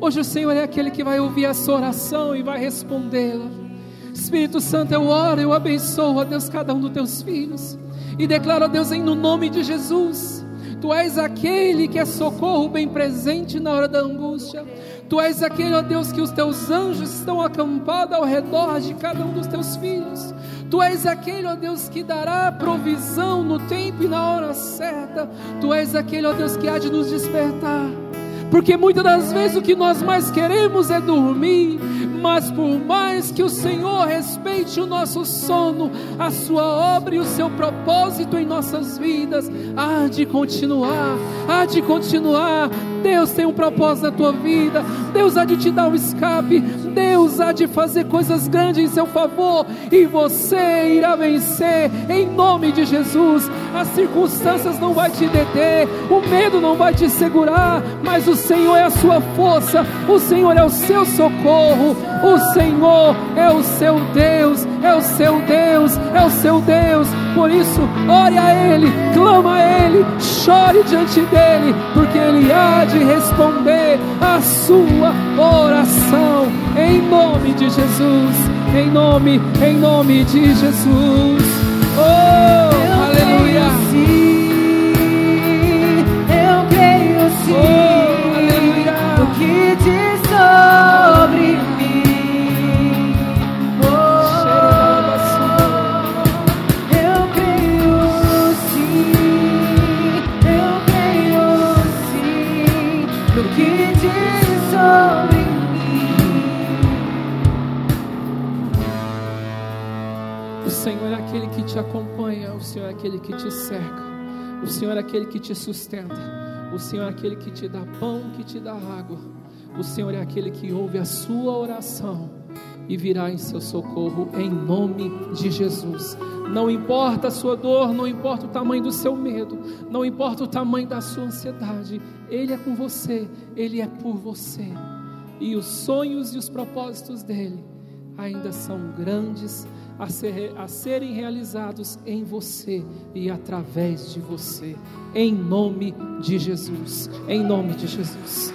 Hoje o Senhor é aquele que vai ouvir a sua oração e vai respondê-la. Espírito Santo, eu oro, eu abençoo, a Deus, cada um dos teus filhos. E declaro a Deus em no nome de Jesus. Tu és aquele que é socorro bem presente na hora da angústia. Tu és aquele, ó Deus, que os teus anjos estão acampados ao redor de cada um dos teus filhos. Tu és aquele, ó Deus, que dará provisão no tempo e na hora certa. Tu és aquele, ó Deus, que há de nos despertar. Porque muitas das vezes o que nós mais queremos é dormir, mas por mais que o Senhor respeite o nosso sono, a sua obra e o seu propósito em nossas vidas, há de continuar, há de continuar. Deus tem um propósito na tua vida, Deus há de te dar um escape, Deus há de fazer coisas grandes em seu favor, e você irá vencer em nome de Jesus. As circunstâncias não vai te deter, o medo não vai te segurar, mas o Senhor é a sua força, o Senhor é o seu socorro, o Senhor é o seu Deus, é o seu Deus, é o seu Deus. Por isso, ore a Ele, clama a Ele, chore diante dEle, porque Ele há de responder a sua oração, em nome de Jesus, em nome, em nome de Jesus. Oh, aleluia! Sim, eu creio sim. Oh, aleluia! O que diz sobre te acompanha, o Senhor é aquele que te cerca, o Senhor é aquele que te sustenta, o Senhor é aquele que te dá pão, que te dá água, o Senhor é aquele que ouve a sua oração e virá em seu socorro em nome de Jesus. Não importa a sua dor, não importa o tamanho do seu medo, não importa o tamanho da sua ansiedade, Ele é com você, Ele é por você. E os sonhos e os propósitos dele ainda são grandes a, ser, a serem realizados em você e através de você, em nome de Jesus. Em nome de Jesus.